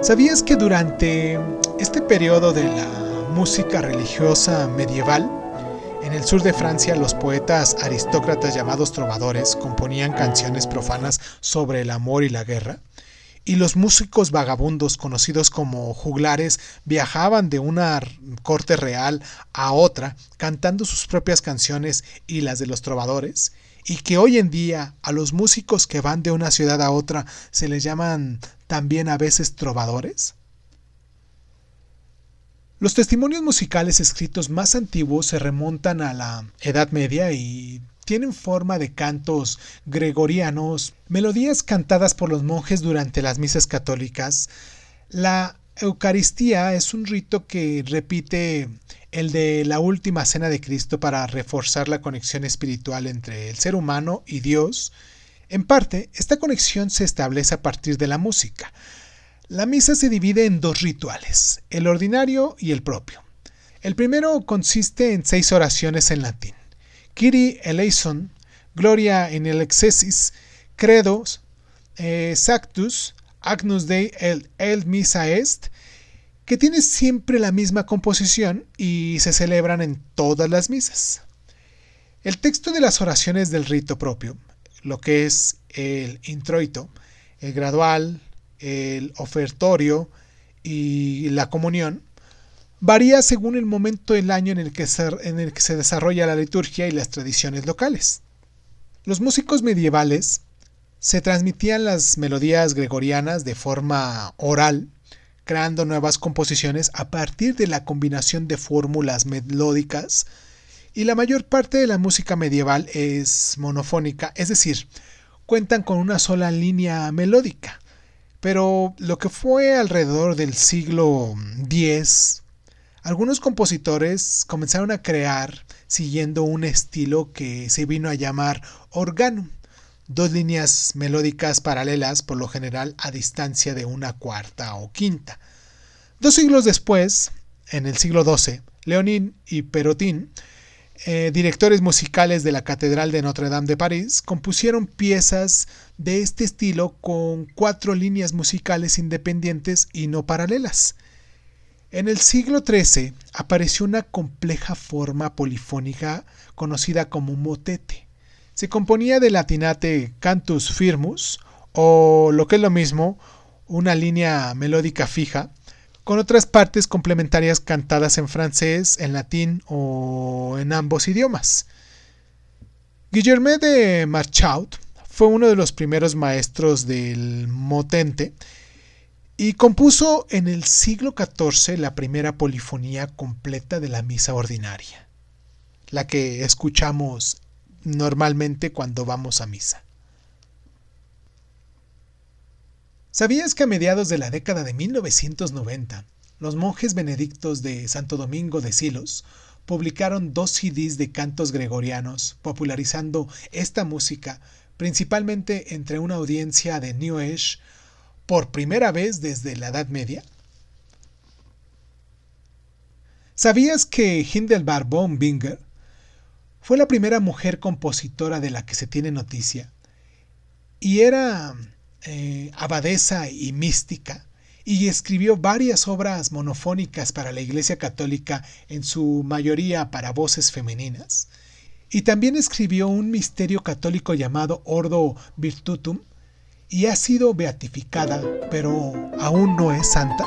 ¿Sabías que durante este periodo de la música religiosa medieval, en el sur de Francia los poetas aristócratas llamados trovadores componían canciones profanas sobre el amor y la guerra? Y los músicos vagabundos conocidos como juglares viajaban de una corte real a otra cantando sus propias canciones y las de los trovadores, y que hoy en día a los músicos que van de una ciudad a otra se les llaman también a veces trovadores? Los testimonios musicales escritos más antiguos se remontan a la Edad Media y tienen forma de cantos gregorianos, melodías cantadas por los monjes durante las misas católicas. La Eucaristía es un rito que repite el de la última cena de Cristo para reforzar la conexión espiritual entre el ser humano y Dios. En parte, esta conexión se establece a partir de la música. La misa se divide en dos rituales, el ordinario y el propio. El primero consiste en seis oraciones en latín. Kyrie eleison, Gloria in el excesis, Credos, eh, Sactus, Agnus Dei el, el Misa Est, que tiene siempre la misma composición y se celebran en todas las misas. El texto de las oraciones del rito propio, lo que es el introito, el gradual, el ofertorio y la comunión, varía según el momento del año en el, que se, desarrolla la liturgia y las tradiciones locales. Los músicos medievales se transmitían las melodías gregorianas de forma oral, creando nuevas composiciones a partir de la combinación de fórmulas melódicas, y la mayor parte de la música medieval es monofónica, es decir, cuentan con una sola línea melódica. Pero lo que fue alrededor del siglo X algunos compositores comenzaron a crear siguiendo un estilo que se vino a llamar organum, dos líneas melódicas paralelas por lo general a distancia de una cuarta o quinta. Dos siglos después, en el siglo XII, Leonin y Perotin, eh, directores musicales de la Catedral de Notre Dame de París, compusieron piezas de este estilo con cuatro líneas musicales independientes y no paralelas. En el siglo XIII apareció una compleja forma polifónica conocida como motete. Se componía de latinate cantus firmus, o lo que es lo mismo, una línea melódica fija, con otras partes complementarias cantadas en francés, en latín o en ambos idiomas. Guillerme de Marchaut fue uno de los primeros maestros del motente y compuso en el siglo XIV la primera polifonía completa de la misa ordinaria, la que escuchamos normalmente cuando vamos a misa. ¿Sabías que a mediados de la década de 1990, los monjes benedictos de Santo Domingo de Silos publicaron dos CDs de cantos gregorianos, popularizando esta música principalmente entre una audiencia de New Age por primera vez desde la Edad Media? ¿Sabías que Hindelbar von fue la primera mujer compositora de la que se tiene noticia? Y era eh, abadesa y mística, y escribió varias obras monofónicas para la Iglesia Católica, en su mayoría para voces femeninas. Y también escribió un misterio católico llamado Ordo Virtutum, y ha sido beatificada, pero aún no es santa?